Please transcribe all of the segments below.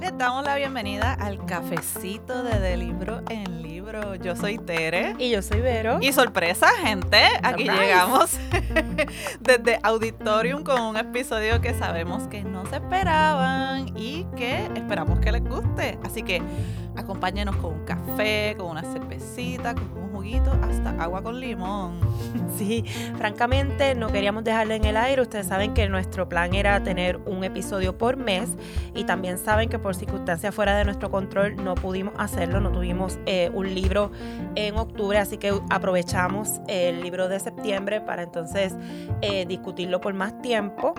Les damos la bienvenida al cafecito de De Libro en Libro. Yo soy Tere. Y yo soy Vero. Y sorpresa, gente, aquí Surprise. llegamos desde Auditorium con un episodio que sabemos que no se esperaban y que esperamos que les guste. Así que acompáñenos con un café, con una cervecita, con juguito, hasta agua con limón. Sí, francamente no queríamos dejarle en el aire. Ustedes saben que nuestro plan era tener un episodio por mes y también saben que por circunstancias fuera de nuestro control no pudimos hacerlo, no tuvimos eh, un libro en octubre, así que aprovechamos el libro de septiembre para entonces eh, discutirlo por más tiempo.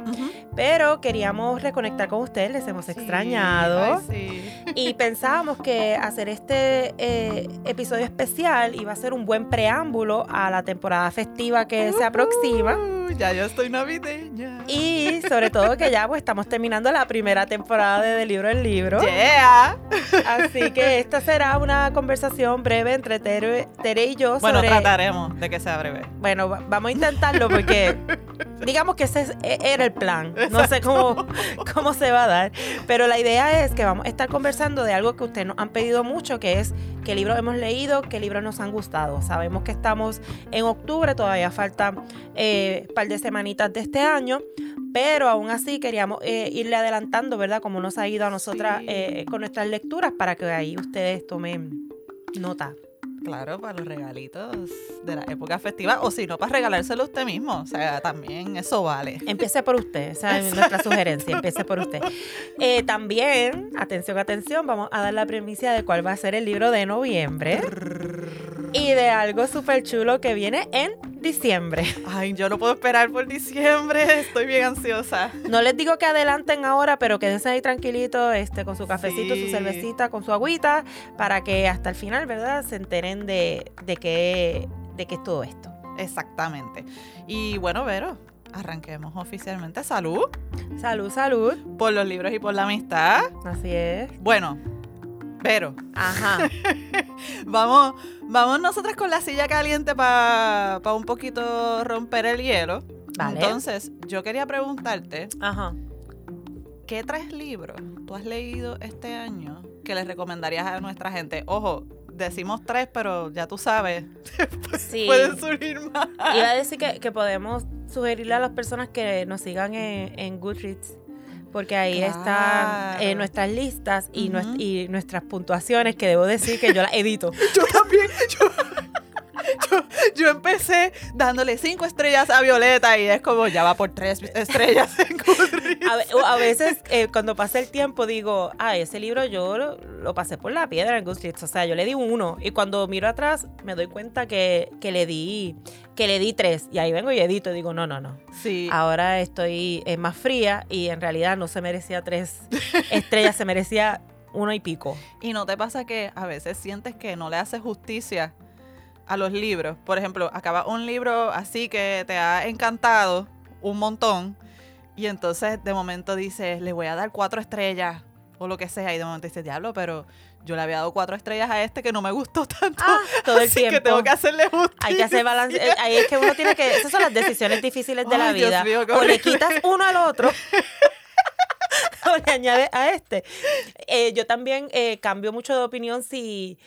Pero queríamos reconectar con ustedes, les hemos extrañado. Ay, sí. Y pensábamos que hacer este eh, episodio especial iba a ser un buen preámbulo a la temporada festiva que se aproxima. Ya yo estoy navideña. Y sobre todo que ya pues estamos terminando la primera temporada de, de Libro en Libro. Yeah. Así que esta será una conversación breve entre Tere, Tere y yo Bueno, sobre... trataremos de que sea breve. Bueno, va- vamos a intentarlo porque digamos que ese es- e- era el plan. No sé cómo, cómo se va a dar. Pero la idea es que vamos a estar conversando de algo que ustedes nos han pedido mucho, que es qué libros hemos leído, qué libros nos han gustado. Sabemos que estamos en octubre, todavía faltan eh, un par de semanitas de este año. Pero aún así queríamos eh, irle adelantando, ¿verdad? Como nos ha ido a nosotras Sí. eh, con nuestras lecturas para que ahí ustedes tomen nota. Claro, para los regalitos de la época festiva, o si no, para regalárselo a usted mismo. O sea, también eso vale. Empiece por usted, esa es nuestra sugerencia, empiece por usted. Eh, también, atención, atención, vamos a dar la premisa de cuál va a ser el libro de noviembre y de algo súper chulo que viene en diciembre. Ay, yo no puedo esperar por diciembre, estoy bien ansiosa. No les digo que adelanten ahora, pero quédense ahí tranquilitos este, con su cafecito, Sí. su cervecita, con su agüita, para que hasta el final, ¿verdad?, se enteren de, de, qué, de qué es todo esto. Exactamente. Y bueno, Vero, arranquemos oficialmente. Salud Salud, salud. por los libros y por la amistad. Así es. Bueno, Vero, Ajá. vamos, vamos nosotras con la silla caliente para un poquito romper el hielo. Vale. Entonces, yo quería preguntarte, Ajá. ¿qué tres libros tú has leído este año que les recomendarías a nuestra gente? Ojo, decimos tres, pero ya tú sabes, Sí. pueden surgir más. Iba a decir que, que podemos sugerirle a las personas que nos sigan en, en Goodreads, porque ahí están Claro. eh, nuestras listas y, nuestras puntuaciones, que debo decir que yo las edito. Yo también, yo, yo, yo empecé dándole cinco estrellas a Violeta y es como, ya va por tres estrellas en. A, veces, eh, cuando pasa el tiempo, digo, ah, ese libro yo lo, lo pasé por la piedra en Goodreads. O sea, yo le di un uno. Y cuando miro atrás, me doy cuenta que, que le di que le di tres. Y ahí vengo y edito y digo, no, no, no. Sí, Ahora estoy eh, más fría y en realidad no se merecía tres estrellas, se merecía uno y pico. y no te pasa que a veces sientes que no le haces justicia a los libros. Por ejemplo, acaba un libro así que te ha encantado un montón y entonces de momento dices, le voy a dar cuatro estrellas o lo que sea y de momento dices, diablo, pero yo le había dado cuatro estrellas a este que no me gustó tanto. Ah, todo el así tiempo. que tengo que hacerle justicia. Hay que hacer balance. Ahí es que uno tiene que. Esas son las decisiones difíciles de la Ay, vida. mío, o le quitas uno al otro. o le añades a este. Eh, yo también eh, cambio mucho de opinión si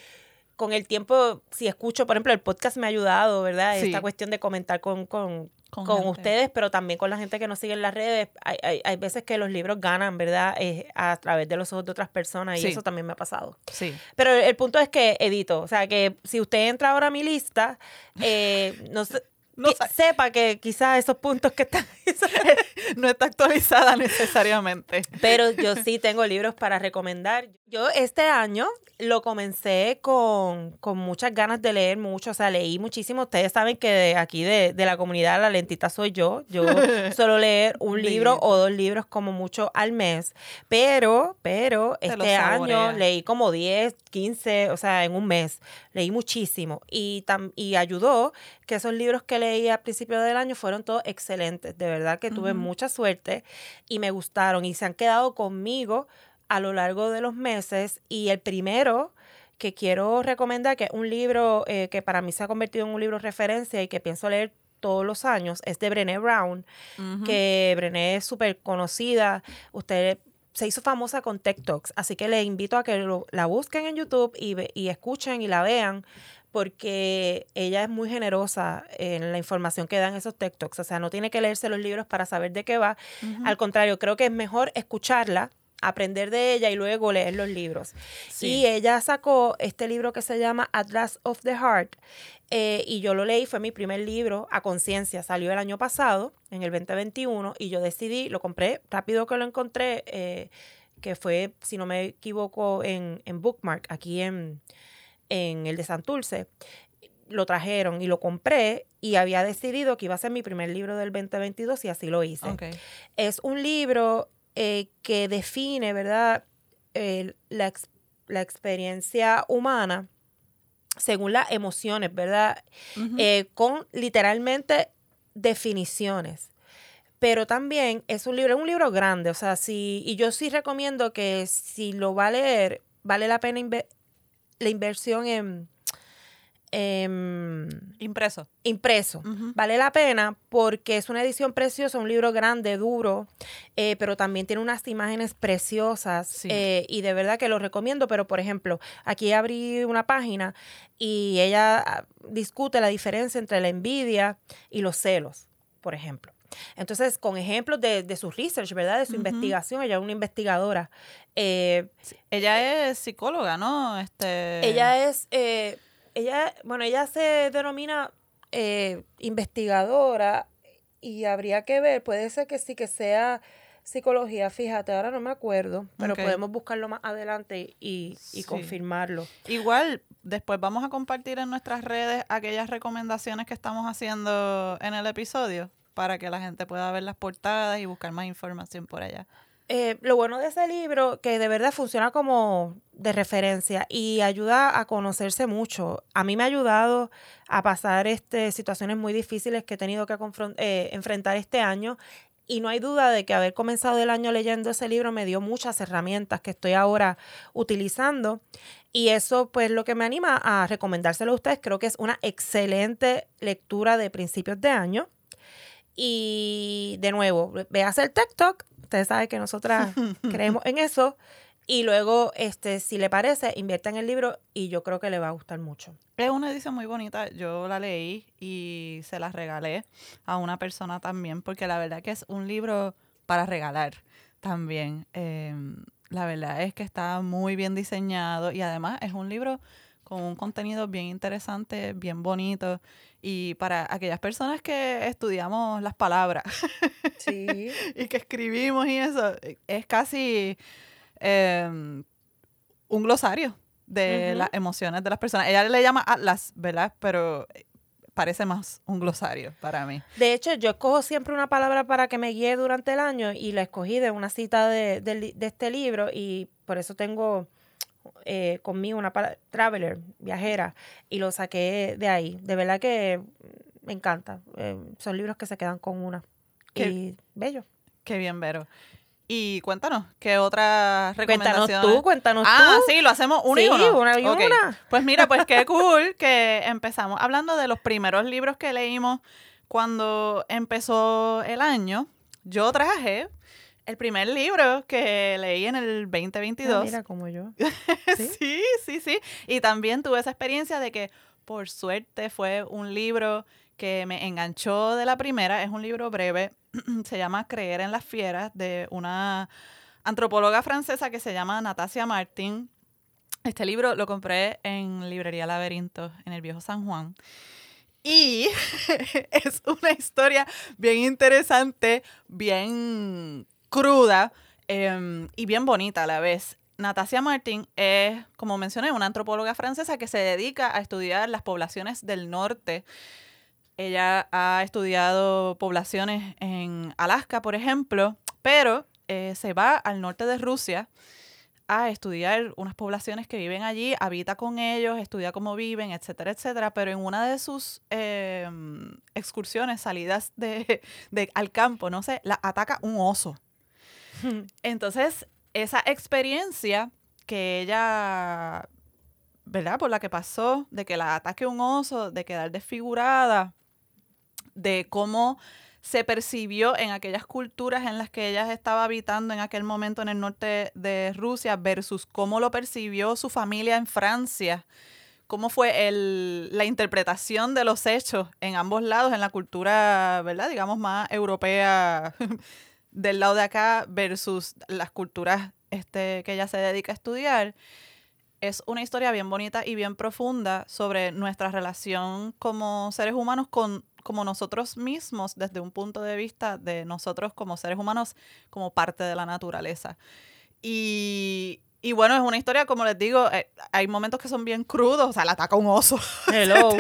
con el tiempo, si escucho, por ejemplo, el podcast me ha ayudado, ¿verdad? Sí. Esta cuestión de comentar con, con, Con ustedes, pero también con la gente que nos sigue en las redes. Hay, hay, hay veces que los libros ganan, ¿verdad? Eh, a través de los ojos de otras personas y Sí. eso también me ha pasado. Sí. Pero el, el punto es que edito. O sea, que si usted entra ahora a mi lista, eh, no sé, No que sepa que quizás esos puntos que están... no está actualizada necesariamente. Pero yo sí tengo libros para recomendar. Yo este año lo comencé con, con muchas ganas de leer mucho, o sea, leí muchísimo. Ustedes saben que de aquí de, de la comunidad la lentita soy yo. Yo suelo leer un libro o dos libros como mucho al mes. Pero, pero Te este año leí como 10, 15, o sea, en un mes. Leí muchísimo. Y, tam- y ayudó que esos libros que leí al principio del año fueron todos excelentes. De verdad que tuve mucha suerte y me gustaron y se han quedado conmigo a lo largo de los meses. Y el primero que quiero recomendar, que es un libro eh, que para mí se ha convertido en un libro referencia y que pienso leer todos los años, es de Brené Brown, que Brené es súper conocida. Ustedes se hizo famosa con TikToks, así que les invito a que la busquen en YouTube y, y escuchen y la vean, porque ella es muy generosa en la información que dan esos TikToks. O sea, no tiene que leerse los libros para saber de qué va. Al contrario, creo que es mejor escucharla aprender de ella y luego leer los libros. Y ella sacó este libro que se llama Atlas of the Heart. Eh, y yo lo leí, fue mi primer libro a conciencia, salió el año pasado, en el 2021, y yo decidí, lo compré rápido que lo encontré, eh, que fue, si no me equivoco, en, en Bookmark, aquí en, en el de Santurce lo trajeron y lo compré y había decidido que iba a ser mi primer libro del 2022 y así lo hice. Es un libro eh, que define, ¿verdad?, la, la, experiencia humana según las emociones, ¿verdad? Eh, con literalmente definiciones. Pero también es un libro, es un libro grande, o sea, sí, y yo sí recomiendo que si lo va a leer, vale la pena la inversión en, Em, impreso. Impreso. Vale la pena porque es una edición preciosa, un libro grande, duro, eh, pero también tiene unas imágenes preciosas eh, y de verdad que lo recomiendo. Pero, por ejemplo, aquí abrí una página y ella ah, discute la diferencia entre la envidia y los celos, por ejemplo. Entonces, con ejemplos de, su research, ¿verdad? De su investigación, ella es una investigadora. Eh, ella es psicóloga, ¿no? Este... Ella es ella, bueno, ella se denomina eh, investigadora y habría que ver, puede ser que sí que sea psicología, fíjate, ahora no me acuerdo, pero podemos buscarlo más adelante y, confirmarlo. Igual, después vamos a compartir en nuestras redes aquellas recomendaciones que estamos haciendo en el episodio para que la gente pueda ver las portadas y buscar más información por allá. Eh, lo bueno de ese libro, que de verdad funciona como de referencia y ayuda a conocerse mucho. A mí me ha ayudado a pasar este, situaciones muy difíciles que he tenido que eh, enfrentar este año. Y no hay duda de que haber comenzado el año leyendo ese libro me dio muchas herramientas que estoy ahora utilizando. Y eso, pues, lo que me anima a recomendárselo a ustedes. Creo que es una excelente lectura de principios de año. Y de nuevo, veas el TikTok, Ustedes saben que nosotras creemos en eso. Y luego, este, si le parece, invierta en el libro y yo creo que le va a gustar mucho. Es una edición muy bonita. Yo la leí y se la regalé a una persona también, porque la verdad que es un libro para regalar también. Em, la verdad es que está muy bien diseñado y además es un libro con un contenido bien interesante, bien bonito. Y para aquellas personas que estudiamos las palabras y que escribimos y eso, es casi em, un glosario de las emociones de las personas. Ella le llama Atlas, ¿verdad? Pero eh, parece más un glosario para mí. De hecho, yo escojo siempre una palabra para que me guíe durante el año y la escogí de una cita de, de este libro y por eso tengo eh, conmigo, una traveler, viajera, y lo saqué de ahí. De verdad que me encanta. Eh, son libros que se quedan con una. Qué, y bello. Qué bien, Vero. Y cuéntanos, ¿qué otra recomendación? Cuéntanos tú, cuéntanos ah, tú. sí, lo hacemos uno sí, y uno. una y una. Pues mira, pues qué cool que empezamos hablando de los primeros libros que leímos cuando empezó el año. Yo traje el primer libro que leí en el 2022. Ah, mira, como yo. ¿Sí? ¿Sí? sí, Y también tuve esa experiencia de que, por suerte, fue un libro que me enganchó de la primera. Es un libro breve. se llama Creer en las fieras, de una antropóloga francesa que se llama Natasia Martin. Este libro lo compré en Librería Laberinto, en el Viejo San Juan. Y es una historia bien interesante, bien cruda em, y bien bonita a la vez. Natasia Martin es, como mencioné, una antropóloga francesa que se dedica a estudiar las poblaciones del norte. Ella ha estudiado poblaciones en Alaska, por ejemplo, pero eh, se va al norte de Rusia a estudiar unas poblaciones que viven allí, habita con ellos, estudia cómo viven, etcétera, etcétera. Pero en una de sus em, excursiones, salidas de, al campo, no sé, la ataca un oso. Entonces, esa experiencia que ella, ¿verdad? Por la que pasó, de que la ataque un oso, de quedar desfigurada, de cómo se percibió en aquellas culturas en las que ella estaba habitando en aquel momento en el norte de Rusia versus cómo lo percibió su familia en Francia. Cómo fue la interpretación de los hechos en ambos lados, en la cultura, ¿verdad? Digamos, más europea del lado de acá versus las culturas este, que ella se dedica a estudiar. Es una historia bien bonita y bien profunda sobre nuestra relación como seres humanos con como nosotros mismos desde un punto de vista de nosotros como seres humanos como parte de la naturaleza. Y, y bueno, es una historia, como les digo, eh, hay momentos que son bien crudos, o sea, la ataca un oso. Hello.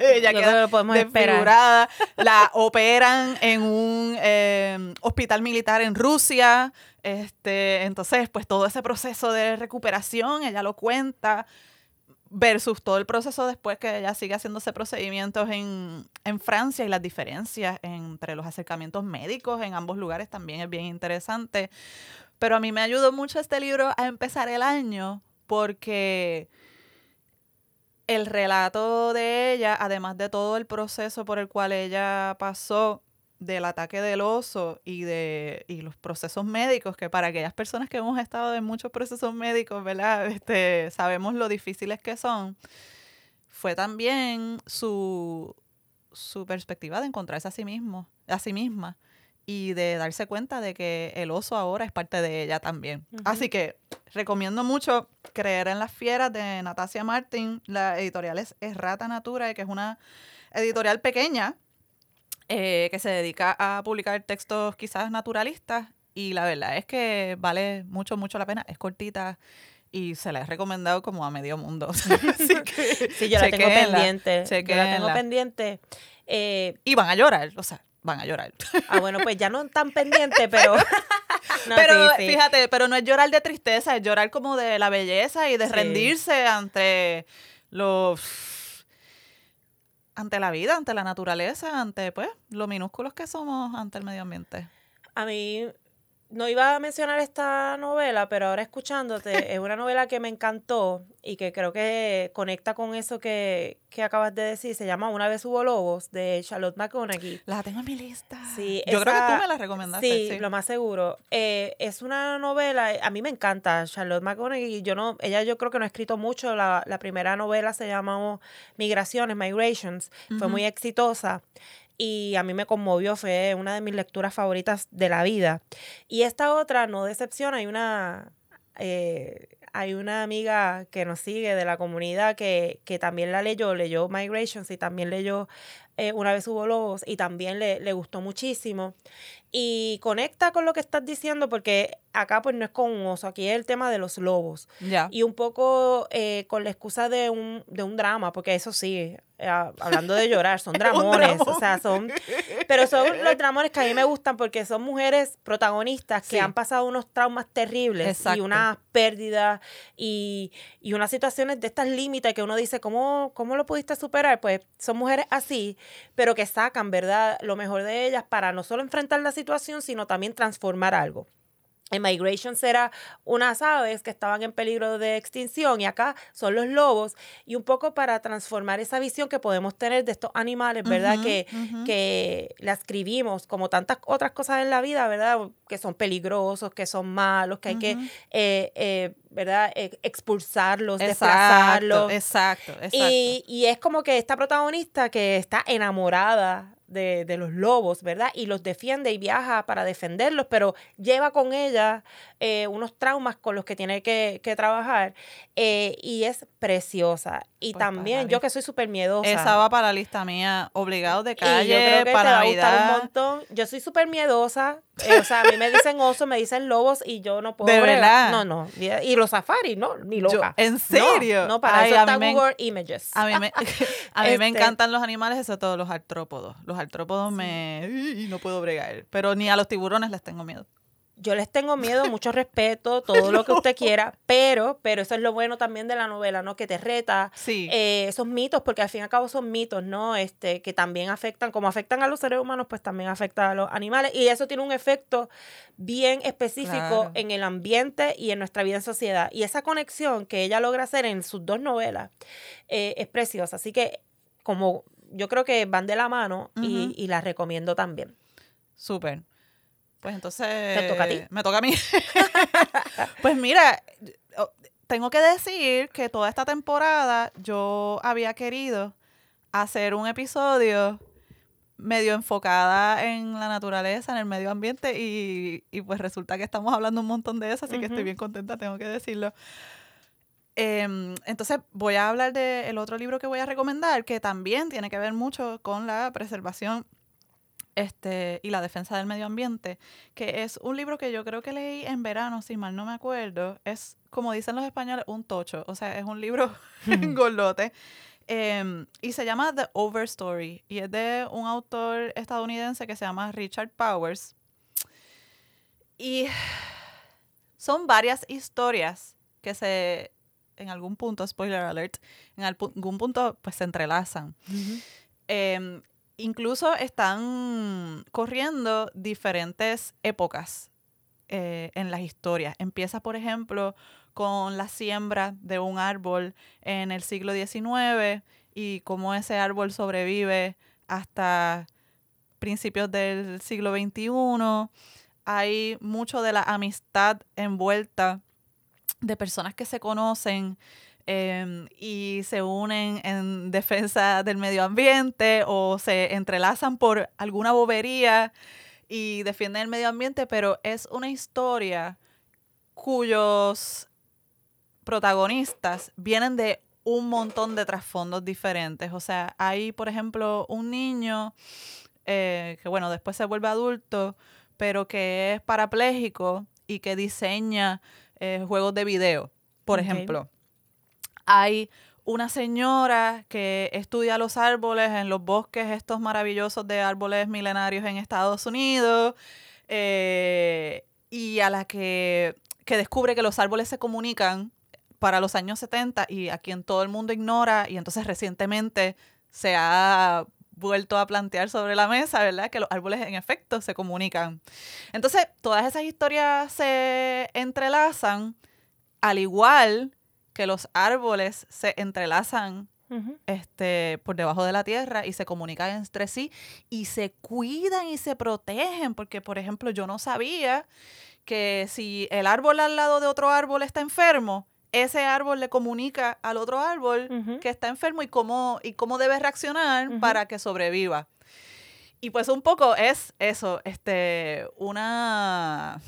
Ella queda desfigurada. La operan en un eh, hospital militar en Rusia. Este, entonces, pues todo ese proceso de recuperación, ella lo cuenta versus todo el proceso después que ella sigue haciéndose procedimientos en, en, Francia y las diferencias entre los acercamientos médicos en ambos lugares también es bien interesante. Pero a mí me ayudó mucho este libro a empezar el año porque el relato de ella, además de todo el proceso por el cual ella pasó, del ataque del oso y de y los procesos médicos, que para aquellas personas que hemos estado en muchos procesos médicos, ¿verdad? Este, sabemos lo difíciles que son, fue también su, su perspectiva de encontrarse a sí mismo, a sí misma, y de darse cuenta de que el oso ahora es parte de ella también. Así que recomiendo mucho Creer en las Fieras de Natasia Martin. La editorial es Errata Natura, que es una editorial pequeña, eh, que se dedica a publicar textos quizás naturalistas y la verdad es que vale mucho, mucho la pena. Es cortita y se la he recomendado como a medio mundo. Así que sí, yo la tengo pendiente. Yo la tengo pendiente. Eh, y van a llorar, o sea, van a llorar. Ah, bueno, pues ya no tan pendiente, pero... pero fíjate, pero no es llorar de tristeza, es llorar como de la belleza y de rendirse ante los ante la vida, ante la naturaleza, ante pues lo minúsculos que somos ante el medio ambiente. A mí no iba a mencionar esta novela, pero ahora escuchándote, es una novela que me encantó y que creo que conecta con eso que, acabas de decir. Se llama Una vez hubo lobos, de Charlotte McConaughey. La tengo en mi lista. Sí, Yo creo que tú me la recomendaste. Sí, lo más seguro. Eh, es una novela, a mí me encanta Charlotte McConaughey. Yo no, ella yo creo que no ha escrito mucho. La, primera novela se llama Migraciones, Migrations. Fue muy exitosa y a mí me conmovió, fue una de mis lecturas favoritas de la vida. Y esta otra no decepciona, hay una, eh, hay una amiga que nos sigue de la comunidad que, que también la leyó, leyó Migrations y también leyó eh, Una vez hubo lobos y también le, le gustó muchísimo. Y conecta con lo que estás diciendo porque acá pues no es con un oso, aquí es el tema de los lobos. Y un poco eh, con la excusa de un, de un drama, porque eso sí, eh, hablando de llorar, son dramones, o sea, son... Pero son los dramones que a mí me gustan porque son mujeres protagonistas que han pasado unos traumas terribles y unas pérdidas y, y unas situaciones de estas límites que uno dice, ¿cómo, ¿cómo lo pudiste superar? Pues son mujeres así, pero que sacan, ¿verdad? Lo mejor de ellas para no solo enfrentar la situación, sino también transformar algo. En Migration era unas aves que estaban en peligro de extinción y acá son los lobos y un poco para transformar esa visión que podemos tener de estos animales, ¿verdad? que, que la escribimos como tantas otras cosas en la vida, ¿verdad? Que son peligrosos, que son malos, que hay que, eh, eh, ¿verdad? E, expulsarlos, desplazarlos. Exacto, exacto. Y, y es como que esta protagonista que está enamorada de, los lobos, ¿verdad? Y los defiende y viaja para defenderlos, pero lleva con ella eh, unos traumas con los que tiene que, trabajar eh, y es preciosa. Y pues también yo que soy súper miedosa. Esa va para la lista mía, obligado de calle, yo creo que para te va a un montón. Yo soy súper miedosa, eh, o sea, a mí me dicen osos, me dicen lobos y yo no puedo. De verdad. No, no. Y los safaris, no, ni loca. ¿En serio? No, para eso está Google Images. A mí, me, a mí me este encantan los animales, eso todos los artrópodos. Los artrópodos me... no puedo bregar. Pero ni a los tiburones les tengo miedo yo les tengo miedo, mucho respeto, todo lo que usted quiera, pero, pero eso es lo bueno también de la novela, ¿no? Que te reta eh, esos mitos, porque al fin y al cabo son mitos, ¿no? Este, que también afectan, como afectan a los seres humanos, pues también afectan a los animales. Y eso tiene un efecto bien específico en el ambiente y en nuestra vida en sociedad. Y esa conexión que ella logra hacer en sus dos novelas eh, es preciosa. Así que, como yo creo que van de la mano y, y las recomiendo también. Súper. Pues entonces. ¿Te toca a ti? Me toca a mí. pues mira, tengo que decir que toda esta temporada yo había querido hacer un episodio medio enfocada en la naturaleza, en el medio ambiente, y, y pues resulta que estamos hablando un montón de eso, así que estoy bien contenta, tengo que decirlo. Em, entonces voy a hablar del otro libro que voy a recomendar, que también tiene que ver mucho con la preservación este, y la defensa del medio ambiente, que es un libro que yo creo que leí en verano, si mal no me acuerdo. Es, como dicen los españoles, un tocho, o sea, es un libro gordote. Em, y se llama The Overstory y es de un autor estadounidense que se llama Richard Powers. Y son varias historias que se, en algún punto, spoiler alert, en algún punto pues se entrelazan. Incluso están corriendo diferentes épocas eh, en las historias. Empieza, por ejemplo, con la siembra de un árbol en el siglo XIX y cómo ese árbol sobrevive hasta principios del siglo XXI. Hay mucho de la amistad envuelta de personas que se conocen em, y se unen en defensa del medio ambiente o se entrelazan por alguna bobería y defienden el medio ambiente, pero es una historia cuyos protagonistas vienen de un montón de trasfondos diferentes. O sea, hay, por ejemplo, un niño eh, que, bueno, después se vuelve adulto, pero que es parapléjico y que diseña eh, juegos de video, por ejemplo. Hay una señora que estudia los árboles en los bosques estos maravillosos de árboles milenarios en Estados Unidos eh, y a la que, que descubre que los árboles se comunican para los años 70 y a quien todo el mundo ignora y entonces recientemente se ha vuelto a plantear sobre la mesa, ¿verdad? Que los árboles en efecto se comunican. Entonces, todas esas historias se entrelazan al igual que los árboles se entrelazan este, por debajo de la tierra y se comunican entre sí y se cuidan y se protegen, porque por ejemplo yo no sabía que si el árbol al lado de otro árbol está enfermo, ese árbol le comunica al otro árbol que está enfermo y cómo, y cómo debe reaccionar para que sobreviva. Y pues un poco es eso, este, una,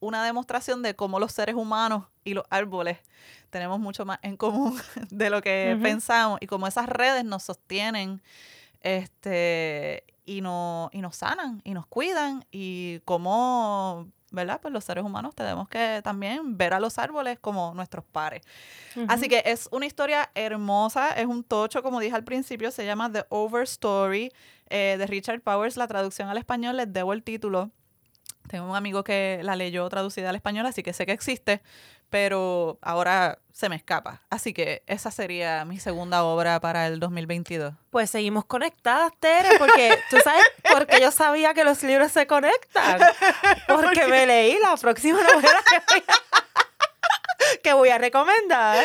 una demostración de cómo los seres humanos y los árboles tenemos mucho más en común de lo que pensamos y cómo esas redes nos sostienen este, y, no, y nos sanan y nos cuidan y cómo, ¿verdad? Pues los seres humanos tenemos que también ver a los árboles como nuestros pares. Así que es una historia hermosa, es un tocho, como dije al principio, se llama The Overstory eh, de Richard Powers. La traducción al español les debo el título. Tengo un amigo que la leyó traducida al español, así que sé que existe, pero ahora se me escapa. Así que esa sería mi segunda obra para el 2022. Pues seguimos conectadas, Tere, porque tú sabes por qué yo sabía que los libros se conectan. Porque me leí la próxima novela que voy a, que voy a recomendar,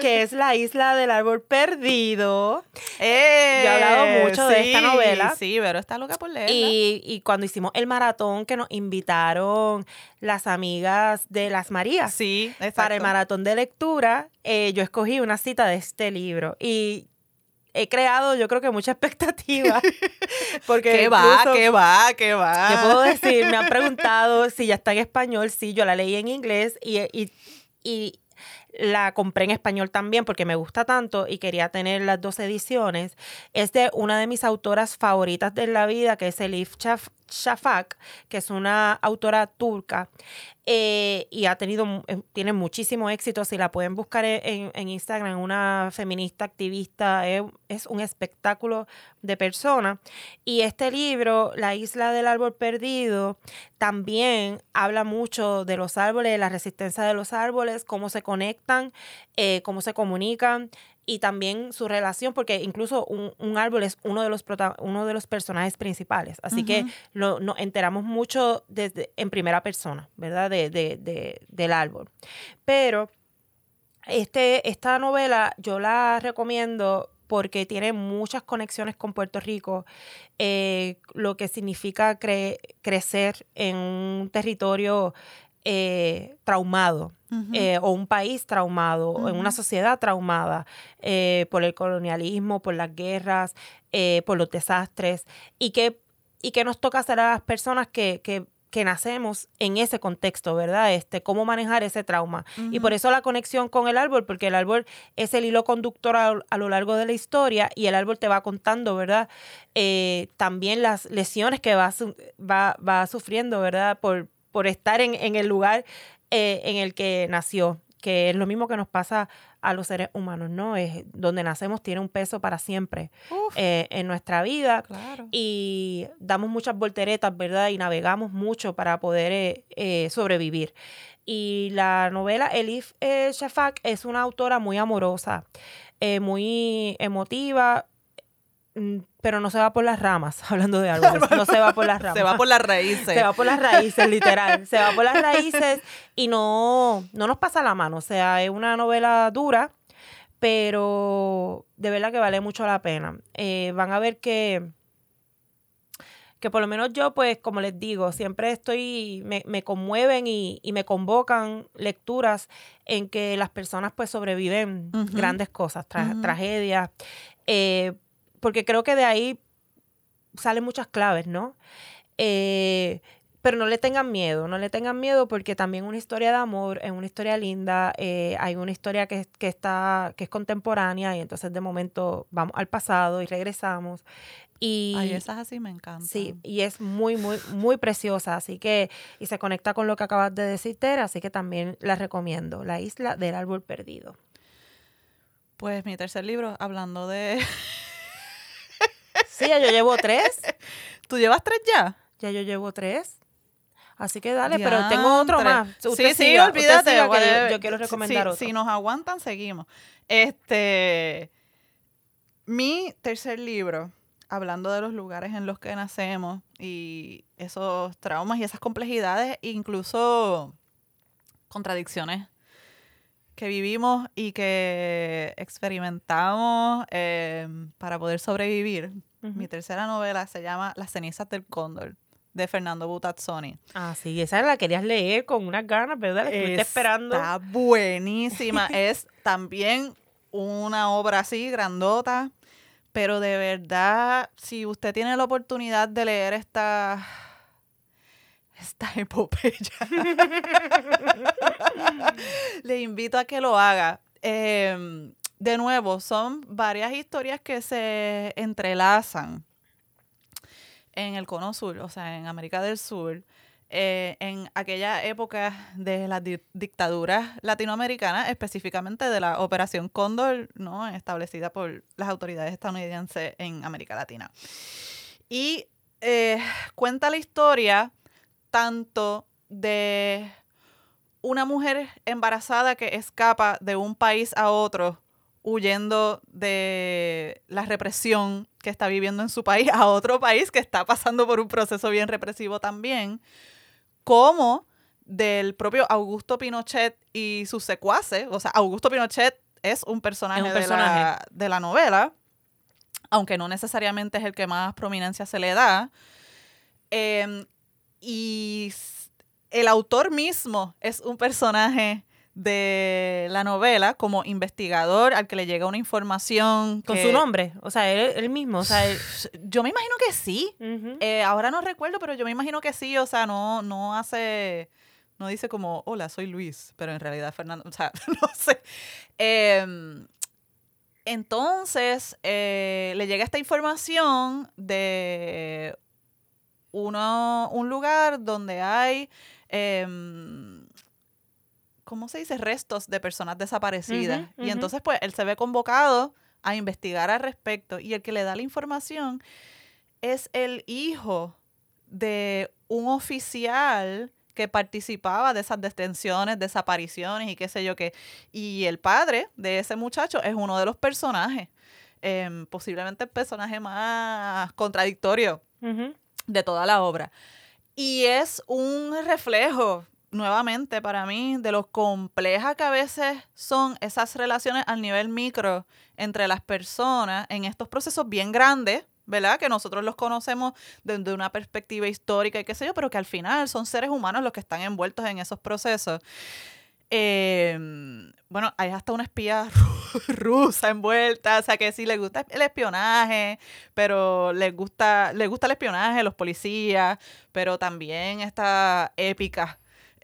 que es La Isla del Árbol Perdido. ¡Eh! Yo he hablado mucho de esta novela. Sí, pero está loca por leerla. Y, y cuando hicimos el maratón que nos invitaron las amigas de las Marías sí, exacto. para el maratón de lectura, eh, yo escogí una cita de este libro y he creado yo creo que mucha expectativa. Porque ¿Qué va? ¿Qué va? ¿Qué va? ¿Qué puedo decir? Me han preguntado si ya está en español. Sí, yo la leí en inglés y, y, y la compré en español también porque me gusta tanto y quería tener las dos ediciones. Es de una de mis autoras favoritas de la vida, que es Elif Shafak, que es una autora turca eh, y ha tenido, eh, tiene muchísimo éxito. Si la pueden buscar en, Instagram, una feminista activista, es, es un espectáculo de persona. Y este libro, La isla del árbol perdido, también habla mucho de los árboles, de la resistencia de los árboles, cómo se conectan, eh, cómo se comunican y también su relación, porque incluso un, un árbol es uno de los, uno de los personajes principales. Así que lo, nos enteramos mucho desde, en primera persona, ¿verdad? De, de- de- del árbol. Pero este, esta novela yo la recomiendo porque tiene muchas conexiones con Puerto Rico, eh, lo que significa crecer en un territorio eh, traumado eh, o un país traumado, o en una sociedad traumada por el colonialismo, por las guerras, por los desastres, y que, y que nos toca ser a las personas que, que que nacemos en ese contexto, ¿verdad? Este, cómo manejar ese trauma. Y por eso la conexión con el árbol, porque el árbol es el hilo conductor a, lo largo de la historia y el árbol te va contando, ¿verdad? Eh, también las lesiones que va, va, va sufriendo, ¿verdad? Por, por estar en, en el lugar eh, en el que nació que es lo mismo que nos pasa a los seres humanos, ¿no? Es donde nacemos tiene un peso para siempre eh, en nuestra vida y damos muchas volteretas, ¿verdad? Y navegamos mucho para poder eh, sobrevivir. Y la novela Elif Shafak es una autora muy amorosa, muy emotiva, pero no se va por las ramas, hablando de árboles, no se va por las ramas. Se va por las raíces. Se va por las raíces, literal. Se va por las raíces y no, no nos pasa la mano. O sea, es una novela dura, pero de verdad que vale mucho la pena. Eh, van a ver que que por lo menos yo, pues, como les digo, siempre estoy, me, me conmueven y, y, me convocan lecturas en que las personas, pues, sobreviven grandes cosas, tragedias. Eh, porque creo que de ahí salen muchas claves, ¿no? Eh, pero no le tengan miedo, no le tengan miedo porque también una historia de amor es una historia linda, eh, hay una historia que, está, que es contemporánea y entonces de momento vamos al pasado y regresamos. Y, Ay, esas así me encantan. Sí, y es muy, muy, muy preciosa, así que, y se conecta con lo que acabas de decir, Tera, así que también la recomiendo, La Isla del Árbol Perdido. Pues mi tercer libro, hablando de Sí, ya yo llevo tres. ¿Tú llevas tres ya? Ya yo llevo tres. Así que dale, pero tengo otro más. sí, sí, olvídate. yo, quiero recomendar otro. Si nos aguantan, seguimos. Este, mi tercer libro, hablando de los lugares en los que nacemos y esos traumas y esas complejidades, incluso contradicciones que vivimos y que experimentamos em, para poder sobrevivir. Mi tercera novela se llama Las cenizas del cóndor de Fernando Butazzoni. Ah, sí, esa la querías leer con unas ganas, ¿verdad? La estoy esperando. Está buenísima. es también una obra así, grandota, pero de verdad, si usted tiene la oportunidad de leer esta esta epopeya. Le invito a que lo haga. Em, de nuevo, son varias historias que se entrelazan en el Cono Sur, o sea, en América del Sur, eh, en aquella época de las dictaduras latinoamericanas, específicamente de la Operación Cóndor, ¿no? establecida por las autoridades estadounidenses en América Latina. Y eh, cuenta la historia tanto de una mujer embarazada que escapa de un país a otro huyendo de la represión que está viviendo en su país a otro país que está pasando por un proceso bien represivo también, como del propio Augusto Pinochet y sus secuaces. O sea, Augusto Pinochet es un personaje, De, la, novela, aunque no necesariamente es el que más prominencia se le da. Em, y el autor mismo es un personaje de la novela como investigador al que le llega una información. Con su nombre, o sea, él, mismo. O sea, Yo me imagino que sí. Eh, ahora no recuerdo, pero yo me imagino que sí. O sea, no, no hace. No dice como, hola, soy Luis, pero en realidad Fernando. O sea, no sé. Em, entonces, eh, le llega esta información de uno, un lugar donde hay, em, ¿cómo se dice? Restos de personas desaparecidas. Y entonces, pues, él se ve convocado a investigar al respecto. Y el que le da la información es el hijo de un oficial que participaba de esas detenciones, desapariciones y qué sé yo qué. Y el padre de ese muchacho es uno de los personajes, em, posiblemente el personaje más contradictorio de toda la obra. Y es un reflejo nuevamente para mí de lo compleja que a veces son esas relaciones al nivel micro entre las personas en estos procesos bien grandes, ¿verdad? Que nosotros los conocemos desde una perspectiva histórica y qué sé yo, pero que al final son seres humanos los que están envueltos en esos procesos. Eh, bueno, hay hasta una espía rusa envuelta, o sea que sí le gusta el espionaje, pero les gusta, gusta el espionaje, los policías, pero también esta épica,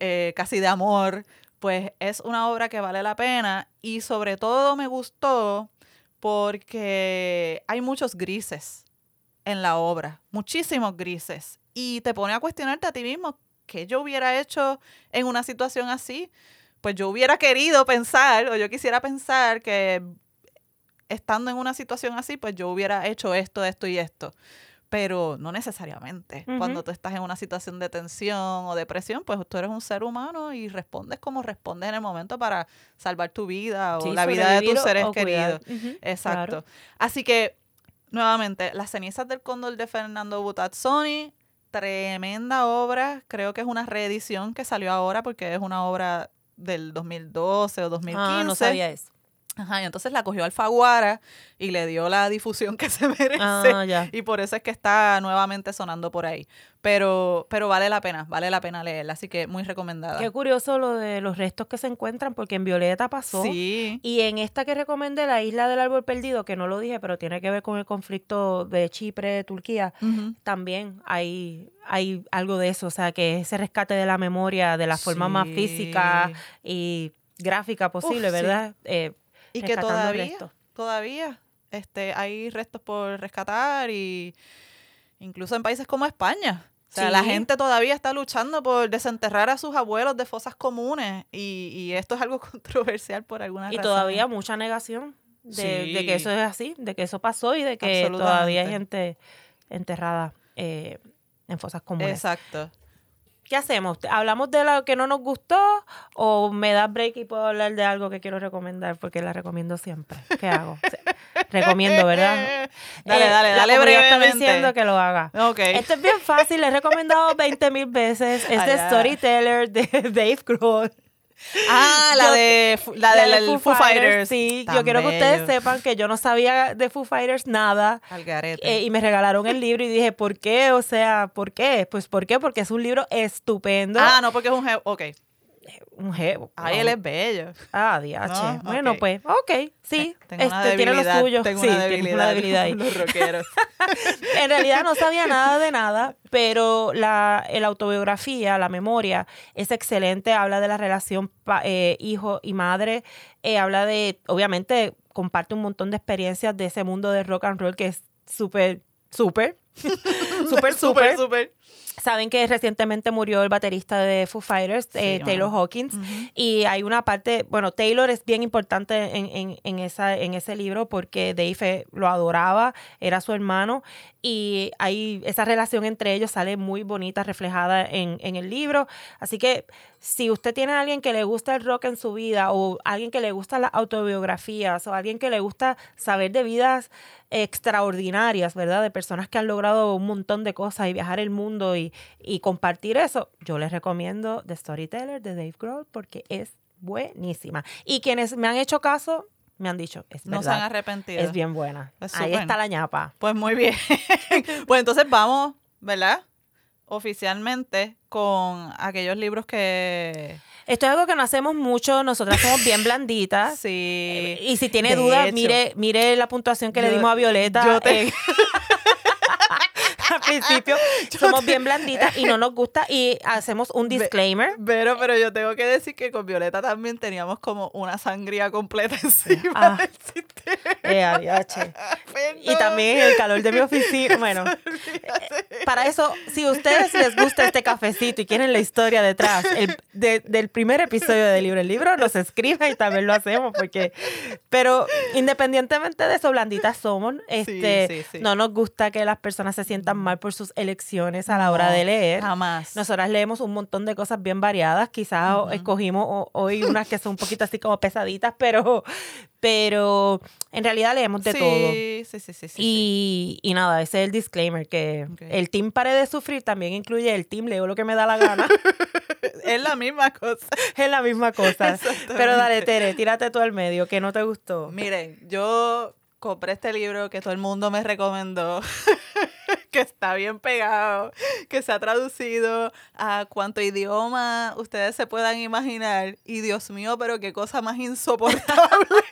eh, casi de amor, pues es una obra que vale la pena y sobre todo me gustó porque hay muchos grises en la obra, muchísimos grises, y te pone a cuestionarte a ti mismo qué yo hubiera hecho en una situación así pues yo hubiera querido pensar, o yo quisiera pensar que estando en una situación así, pues yo hubiera hecho esto, esto y esto. Pero no necesariamente. Cuando tú estás en una situación de tensión o depresión, pues tú eres un ser humano y respondes como respondes en el momento para salvar tu vida o la vida de tus seres queridos. Exacto. Así que, nuevamente, Las cenizas del cóndor de Fernando Butazzoni, tremenda obra. Creo que es una reedición que salió ahora porque es una obra del 2012 o 2015. Ah, no sabía eso. Ajá, y entonces la cogió Alfaguara y le dio la difusión que se merece. Ah, y por eso es que está nuevamente sonando por ahí. Pero, pero vale la pena, vale la pena leerla, así que muy recomendada. Qué curioso lo de los restos que se encuentran, porque en Violeta pasó. Sí. Y en esta que recomendé, la isla del árbol perdido, que no lo dije, pero tiene que ver con el conflicto de Chipre, Turquía, también hay, hay algo de eso, o sea, que ese rescate de la memoria de la forma más física y gráfica posible, ¿verdad? Eh, y que todavía, todavía este, hay restos por rescatar y incluso en países como España. O sea, la gente todavía está luchando por desenterrar a sus abuelos de fosas comunes y, y esto es algo controversial por alguna razón. Y todavía mucha negación de, de, que eso es así, de que eso pasó y de que todavía hay gente enterrada eh, en fosas comunes. Exacto. ¿Qué hacemos? ¿Hablamos de lo que no nos gustó o me das break y puedo hablar de algo que quiero recomendar? Porque la recomiendo siempre. ¿Qué hago? recomiendo, ¿verdad? Dale, dale, eh, dale brevemente. Estoy diciendo que lo haga. Okay. Esto es bien fácil, le he recomendado 20 mil veces. Es de Storyteller de Dave Grohl. Ah, la de la, de, Foo, Fighters. Sí, yo quiero que ustedes sepan que yo no sabía de Foo Fighters nada. Eh, y me regalaron el libro y dije, ¿por qué? O sea, ¿por qué? Pues ¿por qué? Porque es un libro estupendo. Ah, no, porque es un... Ok un jevo. Ay, él es bello. Ah, DH. Bueno, pues, ok, sí. Tengo una este, tiene lo suyo. Tengo sí, una debilidad, una debilidad ahí. Los rockeros. en realidad no sabía nada de nada, pero la, la autobiografía, la memoria, es excelente. Habla de la relación eh, hijo y madre. Eh, habla de, obviamente, comparte un montón de experiencias de ese mundo de rock and roll que es súper, súper, súper, súper, súper Saben que recientemente murió el baterista de Foo Fighters, eh, Taylor Hawkins, y hay una parte, bueno, Taylor es bien importante en, en, esa, en ese libro porque Dave lo adoraba, era su hermano, y ahí esa relación entre ellos sale muy bonita, reflejada en, en el libro. Así que si usted tiene a alguien que le gusta el rock en su vida, o alguien que le gusta las autobiografías, o alguien que le gusta saber de vidas extraordinarias, ¿verdad? De personas que han logrado un montón de cosas y viajar el mundo y, compartir eso, yo les recomiendo The Storyteller de Dave Grohl porque es buenísima. Y quienes me han hecho caso, me han dicho, es No se han arrepentido. Es bien buena. Ahí está la ñapa. Pues muy bien. pues entonces vamos, ¿verdad? Oficialmente con aquellos libros que esto es algo que no hacemos mucho, nosotras somos bien blanditas. Sí. Y si tiene dudas, mire, mire la puntuación que le dimos a Violeta. Yo te... al principio somos bien blanditas y no nos gusta y hacemos un disclaimer. Pero, pero yo tengo que decir que con Violeta también teníamos como una sangría completa encima ah. del eh, y también el calor de mi oficina. Bueno, para eso, si a ustedes les gusta este cafecito y quieren la historia detrás el, del primer episodio de Libro el Libro, nos escriben y también lo hacemos porque... Pero independientemente de eso, blanditas somos. Este, No nos gusta que las personas se sientan mal por sus elecciones a la hora de leer. Jamás. Nosotras leemos un montón de cosas bien variadas. Quizás escogimos hoy unas que son un poquito así como pesaditas, pero, pero en realidad leemos de todo. Sí, sí, sí, sí. Y, y, nada, ese es el disclaimer, que el, team Pare de Sufrir también incluye el team Leo lo que me da la gana. es la misma cosa. es la misma cosa. Pero dale, Tere, tírate tú al medio, que no te gustó. Miren, yo compré este libro que todo el mundo me recomendó. que está bien pegado, que se ha traducido a cuánto idioma ustedes se puedan imaginar. Y Dios mío, pero qué cosa más insoportable.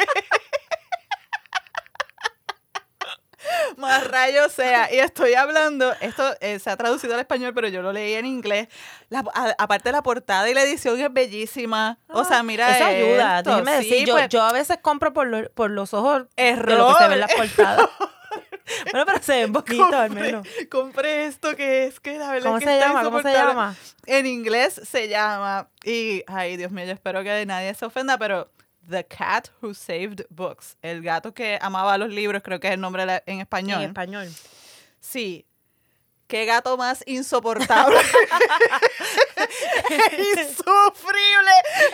Más rayos sea. Y estoy hablando, esto eh, se ha traducido al español, pero yo lo leí en inglés. La, aparte, la portada y la edición es bellísima. o sea, mira. Eso ayuda. Déjeme decir, yo, pues yo, a veces compro por, por los ojos error, de lo que se ve en las portadas. bueno, pero se ven bonitos al menos. Compré esto que es que la verdad ¿Cómo que se llama? ¿Cómo se llama? En inglés se llama. Y, ay, Dios mío, yo espero que nadie se ofenda, pero The Cat Who Saved Books. El gato que amaba los libros, creo que es el nombre en español. En español. Sí. Qué gato más insoportable. Insufrible.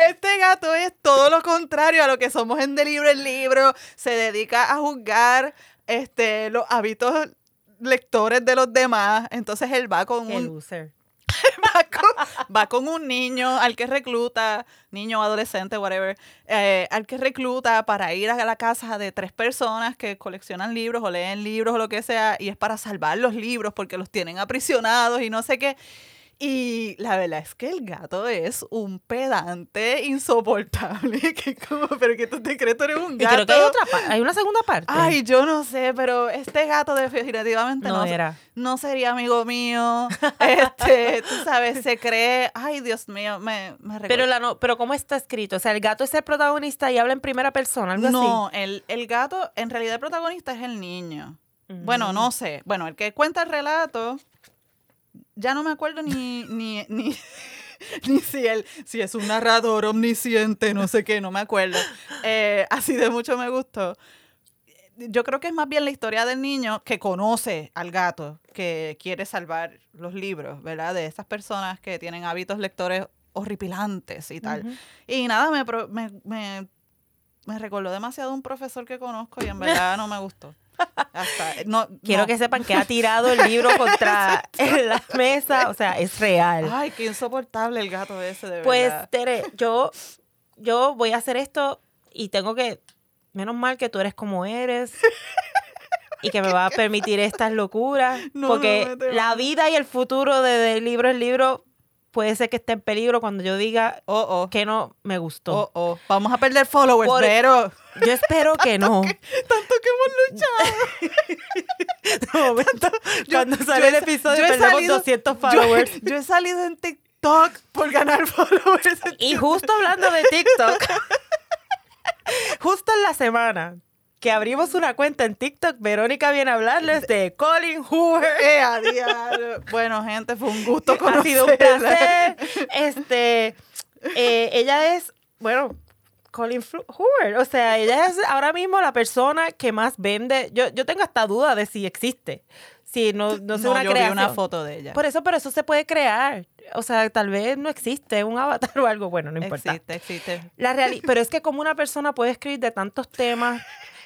Este gato es todo lo contrario a lo que somos en De Libro en Libro. Se dedica a juzgar este, los hábitos lectores de los demás. Entonces él va con un. Loser. va, con, un niño al que recluta, niño, adolescente, whatever, eh, al que recluta para ir a la casa de tres personas que coleccionan libros o leen libros o lo que sea, y es para salvar los libros porque los tienen aprisionados y no sé qué. Y la verdad es que el gato es un pedante insoportable. Que como, pero que tú te crees, tú eres un gato. Y creo que hay otra hay una segunda parte. Ay, yo no sé, pero este gato definitivamente no, no, era. no sería amigo mío. Este, tú sabes, se cree, ay, Dios mío, me, me Pero la no, pero cómo está escrito? O sea, el gato es el protagonista y habla en primera persona, algo no, así. El, el gato, en realidad el protagonista es el niño. Bueno, no sé. Bueno, el que cuenta el relato ya no me acuerdo ni, ni, ni, ni si él, si es un narrador omnisciente, no sé qué, no me acuerdo. Eh, así de mucho me gustó. Yo creo que es más bien la historia del niño que conoce al gato, que quiere salvar los libros, ¿verdad? De esas personas que tienen hábitos lectores horripilantes y tal. Y nada, me, me, me, me recordó demasiado un profesor que conozco y en verdad no me gustó. No, Quiero que sepan que ha tirado el libro contra la mesa. O sea, es real. Ay, qué insoportable el gato ese, de pues, verdad. Pues, Tere, yo, yo voy a hacer esto y tengo que. Menos mal que tú eres como eres. y que me va a permitir estas locuras. porque la vida y el futuro de, de libro en libro puede ser que esté en peligro cuando yo diga oh, oh. que no me gustó. Oh, oh. Vamos a perder followers, pero... Yo espero que no. tanto que hemos luchado. cuando sale el episodio perdemos 200 followers. Yo, he salido en TikTok por ganar followers. Y justo hablando de TikTok, justo en la semana que abrimos una cuenta en TikTok, Verónica viene a hablarles de Colin Hoover. Eh, bueno, gente, fue un gusto conocerla. Ha sido un placer. Este, eh, ella es, bueno, Colin Hoover. O sea, ella es ahora mismo la persona que más vende. Yo, yo tengo hasta duda de si existe. Si no, no sé una yo creación. Vi una foto de ella. Por eso, pero eso se puede crear. O sea, tal vez no existe un avatar o algo. Bueno, no importa. Existe, existe. La pero es que como una persona puede escribir de tantos temas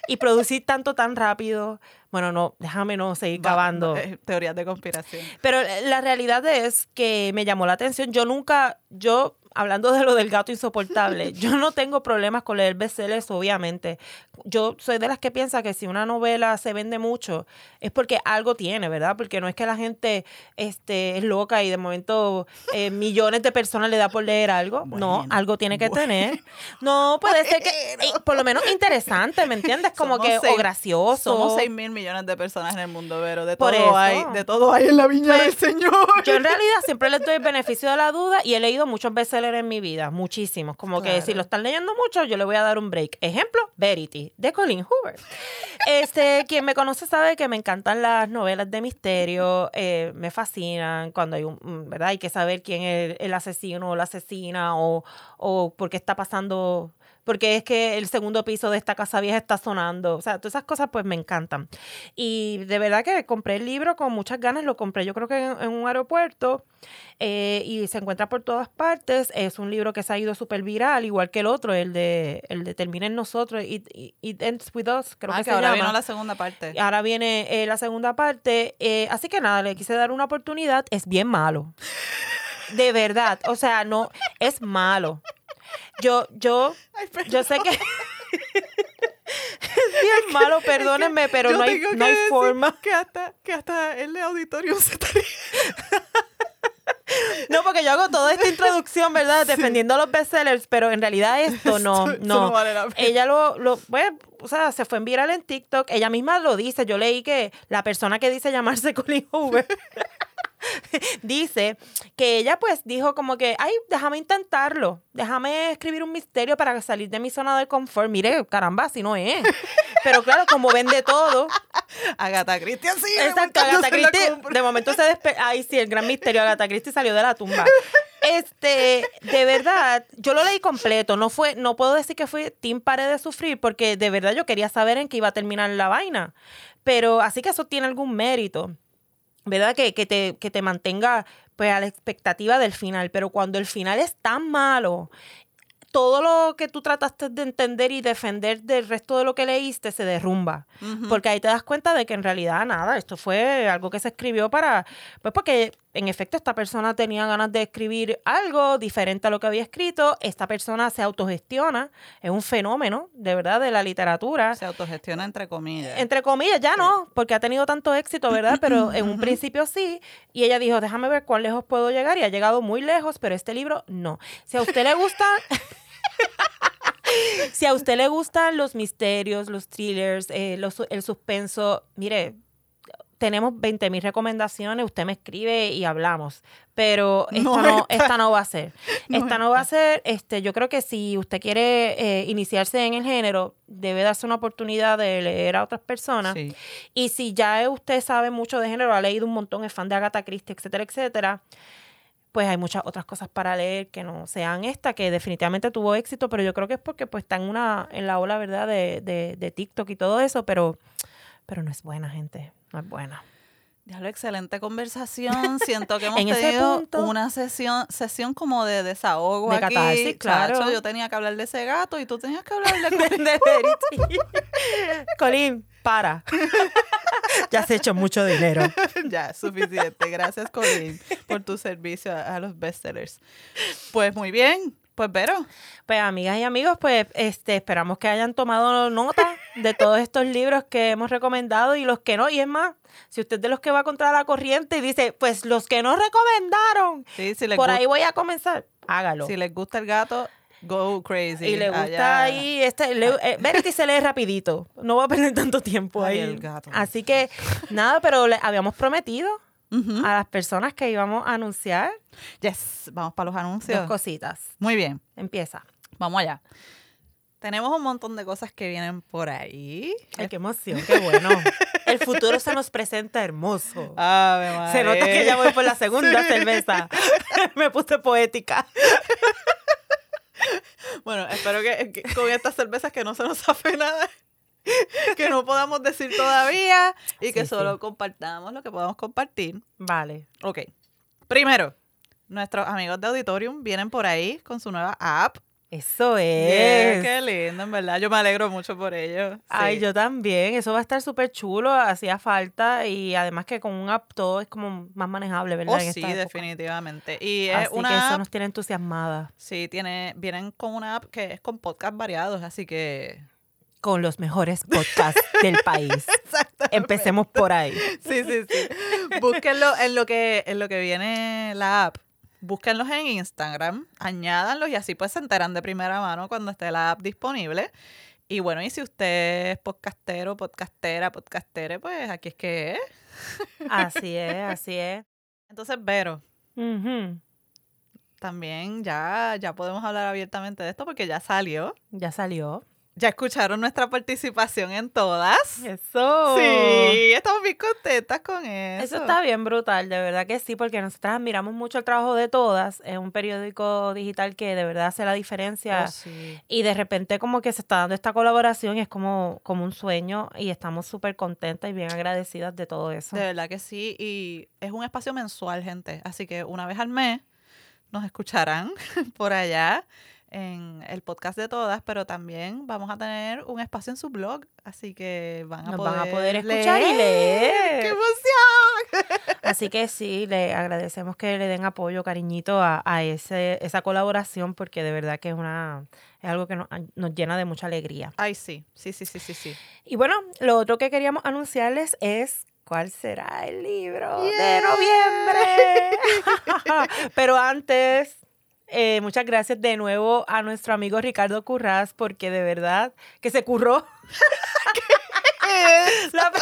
y producir tanto tan rápido. Bueno, no, déjame no seguir cavando. Eh, teorías de conspiración. Pero la realidad es que me llamó la atención. Yo nunca, yo hablando de lo del gato insoportable, yo no tengo problemas con leer bestsellers, obviamente. Yo soy de las que piensa que si una novela se vende mucho es porque algo tiene, ¿verdad? Porque no es que la gente este, es loca y de momento eh, millones de personas le da por leer algo. no, algo tiene que tener. No, puede ser que, eh, por lo menos interesante, ¿me entiendes? Como que, o gracioso. Somos 6 mil millones de personas en el mundo, pero de todo hay, de todo hay en la viña del Señor. Yo en realidad siempre les doy el beneficio de la duda y he leído muchos leer en mi vida, muchísimos. Como que si lo están leyendo mucho, yo le voy a dar un break. Ejemplo, Verity, de Colin Hoover. Este, quien me conoce sabe que me encantan las novelas de misterio, eh, me fascinan cuando hay un, mm, ¿verdad? Hay que saber quién es el asesino o la asesina o, o por qué está pasando porque es que el segundo piso de esta casa vieja está sonando. O sea, todas esas cosas pues me encantan. Y de verdad que compré el libro con muchas ganas, lo compré yo creo que en, en un aeropuerto eh, y se encuentra por todas partes. Es un libro que se ha ido súper viral, igual que el otro, el de, el de Termina en Nosotros, It, It- Ends With Us, creo Ah, que, que se ahora llama. vino la segunda parte. Ahora viene eh, la segunda parte. eh, así que nada, le quise dar una oportunidad. Es bien malo. De verdad. O sea, no, es malo. Yo, yo, Ay, yo sé que. es bien malo, perdónenme, pero Yo no hay, no hay forma. Que hasta, que hasta el auditorio se estaría. No, porque yo hago toda esta introducción, ¿verdad? Defendiendo a los bestsellers, pero en realidad esto no, Esto- esto no. vale la pena. Ella lo, lo pues, o sea, se fue en viral en TikTok. Ella misma lo dice. Yo leí que la persona que dice llamarse Colin Hoover dice que ella pues dijo como que, ay, déjame intentarlo, déjame escribir un misterio para salir de mi zona de confort. Mire, caramba, si no es. Pero claro, como vende todo, Agatha Christie así. Exacto, Agatha Christie, de momento se despe... Ay, sí, el gran misterio, Agatha Christie salió de la tumba. Este, de verdad, yo lo leí completo, no fue, no puedo decir que fue Team Pare de Sufrir, porque de verdad yo quería saber en qué iba a terminar la vaina. Pero así que eso tiene algún mérito. ¿Verdad? Que, que, te, que te mantenga pues a la expectativa del final. Pero cuando el final es tan malo, todo lo que tú trataste de entender y defender del resto de lo que leíste se derrumba. Porque ahí te das cuenta de que en realidad nada, esto fue algo que se escribió para, pues porque en efecto esta persona tenía ganas de escribir algo diferente a lo que había escrito, esta persona se autogestiona, es un fenómeno de verdad de la literatura. Se autogestiona entre comillas. Entre comillas, ya no, porque ha tenido tanto éxito, ¿verdad? Pero en un principio sí. Y ella dijo, déjame ver cuán lejos puedo llegar. Y ha llegado muy lejos, pero este libro no. Si a usted le gusta... si a usted le gustan los misterios, los thrillers, eh, los- el suspenso, mire, tenemos 20 mil recomendaciones, usted me escribe y hablamos, pero esta No no, está. esta no va a ser. No esta no va a ser, este, yo creo que si usted quiere eh, iniciarse en el género, debe darse una oportunidad de leer a otras personas. Sí. Y si ya usted sabe mucho de género, ha leído un montón, es fan de Agatha Christie, etcétera, etcétera, pues hay muchas otras cosas para leer que no sean esta, que definitivamente tuvo éxito, pero yo creo que es porque pues está en una, en la ola, ¿verdad? De, de, de TikTok y todo eso, pero, pero no es buena, gente. No es buena. Diablo, excelente conversación. Siento que hemos tenido punto- una sesión, sesión como de desahogo De aquí. catarsis, claro. Chacho, yo tenía que hablar de ese gato y tú tenías que hablar de. De. Colín, para. ya has hecho mucho dinero. ya, suficiente. Gracias, Colin, por tu servicio a, a los bestsellers. Pues muy bien. Pues Vero, Pues amigas y amigos, pues este esperamos que hayan tomado nota de todos estos libros que hemos recomendado y los que no. Y es más, si usted es de los que va contra la corriente y dice, pues los que no recomendaron, sí, si les, por ahí voy a comenzar, hágalo. si les gusta el gato, go crazy. y le gusta Allá. ahí, este, le- eh, Verity se lee rapidito, no va a perder tanto tiempo Ay, ahí. el gato. Así que nada, pero le habíamos prometido Ujú. a las personas que íbamos a anunciar Yes, vamos para los dos anuncios. cositas. Muy bien, Empieza. vamos allá. Tenemos un montón de cosas que vienen por ahí. Ay, qué emoción, qué bueno. El futuro se nos presenta hermoso. Ave María. Se nota que ya voy por la segunda cerveza. Me puse poética. Bueno, espero que, que con estas cervezas que no se nos zafe nada, que no podamos decir todavía y que Sí, solo sí. compartamos lo que podamos compartir. Vale. Ok. Primero, nuestros amigos de Auditorium vienen por ahí con su nueva app. Eso Yeah, es. qué lindo, en verdad. Yo me alegro mucho por ello. Ay, Sí. yo también. Eso va a estar súper chulo. Hacía falta. Y además que con un app todo es como más manejable, ¿verdad? Oh, En sí, definitivamente. Y es Así que eso app, nos tiene entusiasmadas. sí, tiene, vienen con una app que es con podcast variados, así que... Con los mejores podcasts del país. Empecemos por ahí. Sí, sí, sí. Búsquenlo en lo que, en lo que viene la app. Búsquenlos en Instagram, añádanlos y así pues se enteran de primera mano cuando esté la app disponible. Y bueno, y si usted es podcastero, podcastera, podcastere, pues aquí es que es. Así es, así es. Entonces, Vero, también ya, ya podemos hablar abiertamente de esto porque ya salió. Ya salió. Ya escucharon nuestra participación en todas. Eso. Sí, estamos bien contentas con eso. Eso está bien brutal, de verdad que sí, porque nosotras admiramos mucho el trabajo de todas. Es un periódico digital que de verdad hace la diferencia. Oh, sí. Y de repente como que se está dando esta colaboración y es como, como un sueño y estamos súper contentas y bien agradecidas de todo eso. De verdad que sí. Y es un espacio mensual, gente. Así que una vez al mes nos escucharán por allá en el podcast de todas, pero también vamos a tener un espacio en su blog. Así que van a, Nos poder, van a poder escuchar y leer. ¡Qué emoción! Así que sí, le agradecemos que le den apoyo, cariñito a, a ese, esa colaboración porque de verdad que es una es algo que nos, nos llena de mucha alegría. Ay, sí. Sí, sí, sí, sí, sí. Y bueno, lo otro que queríamos anunciarles es cuál será el libro de noviembre. Pero antes, eh, muchas gracias de nuevo a nuestro amigo Ricardo Curraz porque de verdad que se curró. La-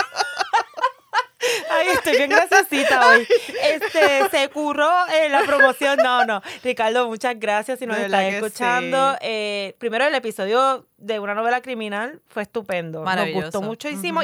Ay, estoy bien graciosita hoy. Este, se curró eh, la promoción. No, no. Ricardo, muchas gracias si nos estás escuchando. sí. Eh, primero, el episodio de una novela criminal fue estupendo. Nos gustó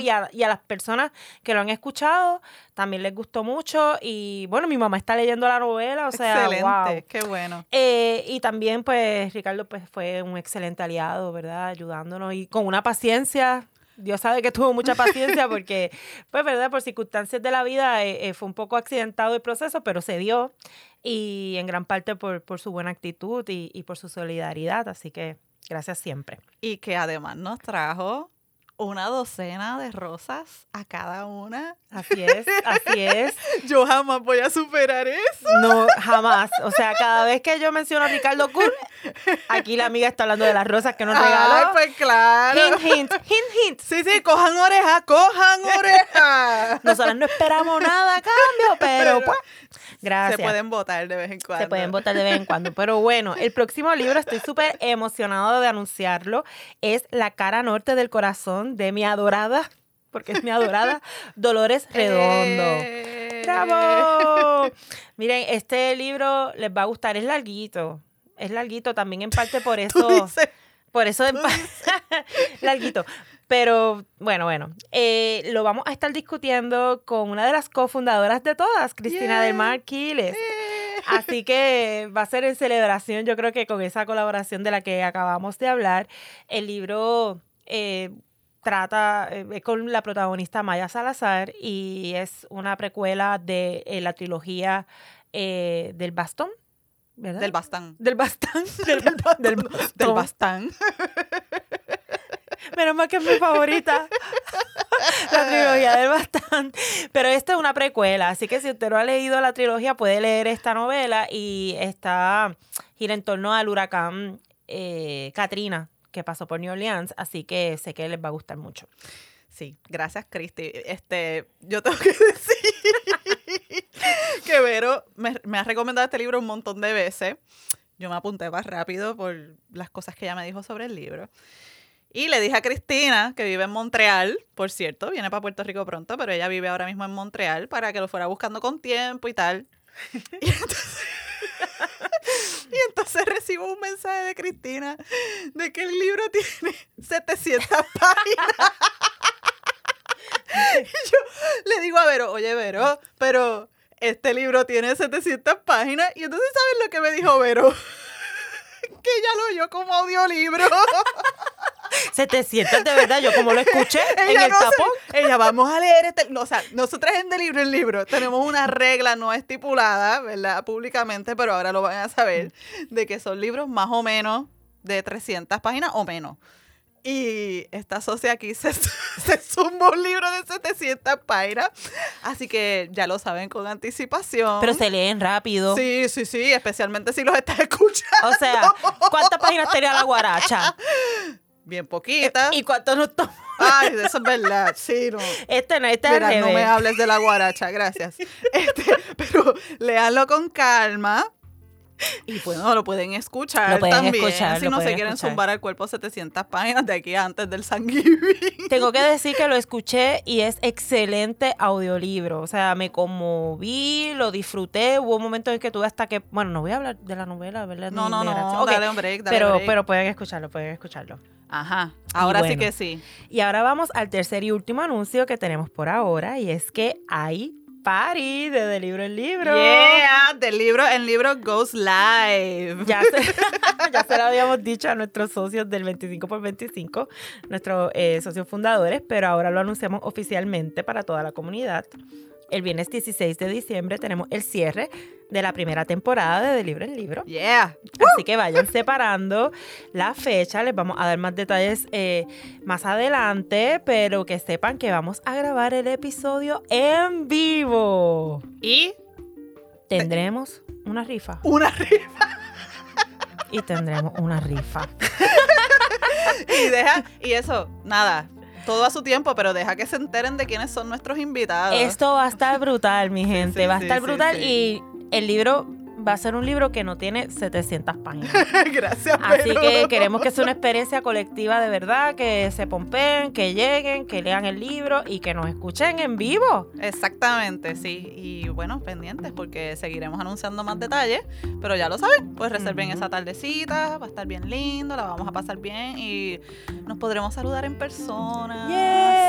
y, a, y a las personas que lo han escuchado también les gustó mucho. Y bueno, mi mamá está leyendo la novela. O sea, Excelente. wow. Qué bueno. Eh, y también, pues, Ricardo pues, fue un excelente aliado, ¿verdad? Ayudándonos y con una paciencia. Dios sabe que tuvo mucha paciencia porque, pues, ¿verdad? Por circunstancias de la vida eh, eh, fue un poco accidentado el proceso, pero se dio. Y en gran parte por, por su buena actitud y, y por su solidaridad. Así que gracias siempre. Y que además nos trajo una docena de rosas a cada una. Así es, así es. Yo jamás voy a superar eso. No, jamás. O sea, cada vez que yo menciono a Ricardo Cool, aquí la amiga está hablando de las rosas que nos Ay, regaló. pues claro. Hint, hint, hint, hint. Sí, sí, cojan oreja, cojan oreja. Nosotros no esperamos nada a cambio, pero pues, gracias. Se pueden votar de vez en cuando. Se pueden votar de vez en cuando. Pero bueno, el próximo libro, estoy súper emocionado de anunciarlo, es La cara norte del corazón de mi adorada, porque es mi adorada, Dolores Redondo. Eh. ¡Bravo! Miren, este libro les va a gustar, es larguito. Es larguito también en parte por eso. dices, Por eso en larguito. Pero bueno, bueno. eh, lo vamos a estar discutiendo con una de las cofundadoras de todas, Cristina Yay. del Mar Quiles. Así que va a ser en celebración, yo creo que con esa colaboración de la que acabamos de hablar. El libro eh, trata eh, es con la protagonista Maya Salazar y es una precuela de eh, la trilogía eh, del bastón, ¿verdad? Del bastán. del bastón. Del, del Del bastón. bastán. Menos mal que es mi favorita. la trilogía del bastón. Pero esta es una precuela, así que si usted no ha leído la trilogía, puede leer esta novela y está gira en torno al huracán eh, Katrina que pasó por New Orleans, así que sé que les va a gustar mucho. Sí, gracias, Cristi. Este, yo tengo que decir que Vero me, me ha recomendado este libro un montón de veces. Yo me apunté más rápido por las cosas que ella me dijo sobre el libro. Y le dije a Cristina, que vive en Montreal, por cierto, viene para Puerto Rico pronto, pero ella vive ahora mismo en Montreal, para que lo fuera buscando con tiempo y tal. Y entonces, y entonces recibo un mensaje de Cristina de que el libro tiene 700 páginas. Y yo le digo a Vero, oye Vero, pero este libro tiene 700 páginas. Y entonces, ¿sabes lo que me dijo Vero? que ella lo oyó como audiolibro. 700 de verdad, yo como lo escuché en el no se- tapón. ella, vamos a leer este. no, o sea, nosotras en de libro en libro tenemos una regla no estipulada, ¿verdad? Públicamente, pero ahora lo van a saber, de que son libros más o menos de 300 páginas o menos. Y esta socia aquí se, se sumó un libro de 700 páginas. Así que ya lo saben con anticipación. Pero se leen rápido. Sí, sí, sí, especialmente si los estás escuchando. O sea, ¿cuántas páginas tenía la guaracha? Bien poquita. ¿Y cuánto nos tomó? Ay, eso es verdad. Sí, no. Este no, este es Mira, no me hables de la guaracha, gracias. Este, pero léanlo con calma. Y bueno, lo pueden escuchar Lo pueden también. escuchar, si no se quieren escuchar. zumbar al cuerpo 700 páginas de aquí antes del Thanksgiving. Tengo que decir que lo escuché y es excelente audiolibro. O sea, me conmoví, lo disfruté. Hubo momentos en que tuve hasta que. Bueno, no voy a hablar de la novela, ¿verdad? No, no, la- no, Ok, dale un break, dale Pero, break. pero pueden escucharlo, pueden escucharlo. Ajá, ahora sí bueno. que sí. Y ahora vamos al tercer y último anuncio que tenemos por ahora y es que hay party de, de libro en libro. Yeah, del libro, el libro goes live. Ya se, ya se lo habíamos dicho a nuestros socios del 25 por 25, nuestros eh, socios fundadores, pero ahora lo anunciamos oficialmente para toda la comunidad. El viernes 16 de diciembre tenemos el cierre de la primera temporada de, de Libro en Libro. Yeah. Así que vayan separando la fecha. Les vamos a dar más detalles eh, más adelante, pero que sepan que vamos a grabar el episodio en vivo. Y Tendremos una rifa. una rifa. Y tendremos una rifa. Y deja, y eso, nada, todo a su tiempo, pero deja que se enteren de quiénes son nuestros invitados. Esto va a estar brutal, mi gente. sí, va a estar sí, brutal y el libro va a ser un libro que no tiene 700 páginas. Gracias, Así pero- que queremos que sea una experiencia colectiva de verdad, que se pompeen, que lleguen, que lean el libro y que nos escuchen en vivo. Exactamente, sí. Y bueno, pendientes porque seguiremos anunciando más detalles, pero ya lo saben, pues reserven esa tardecita, va a estar bien lindo, la vamos a pasar bien y nos podremos saludar en persona.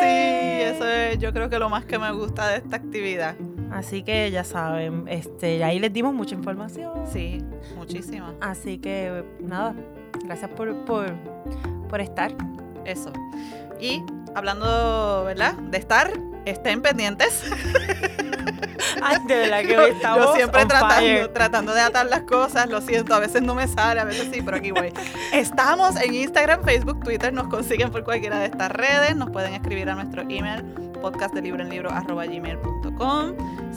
Sí, eso es yo creo que lo más que me gusta de esta actividad. Así que ya saben, este, ahí les dimos mucha información. Sí, muchísima. Así que nada, gracias por, por, por estar. Eso. Y hablando, ¿verdad? De estar, estén pendientes. Ay, de verdad que hoy estamos Yo siempre tratando, fire. tratando de atar las cosas, lo siento, a veces no me sale, a veces sí, pero aquí voy. Estamos en Instagram, Facebook, Twitter, nos consiguen por cualquiera de estas redes, nos pueden escribir a nuestro email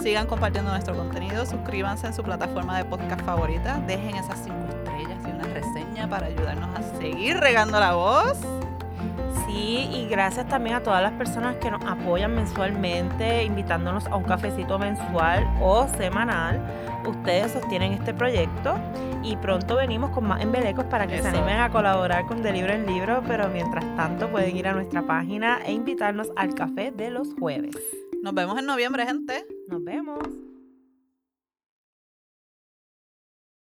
Sigan compartiendo nuestro contenido, suscríbanse en su plataforma de podcast favorita, dejen esas cinco estrellas y una reseña para ayudarnos a seguir regando la voz. Sí, y gracias también a todas las personas que nos apoyan mensualmente, invitándonos a un cafecito mensual o semanal. Ustedes sostienen este proyecto y pronto venimos con más embelecos para que se animen a colaborar con De Libro en Libro, pero mientras tanto pueden ir a nuestra página e invitarnos al café de los jueves. Nos vemos en noviembre, gente. Nos vemos.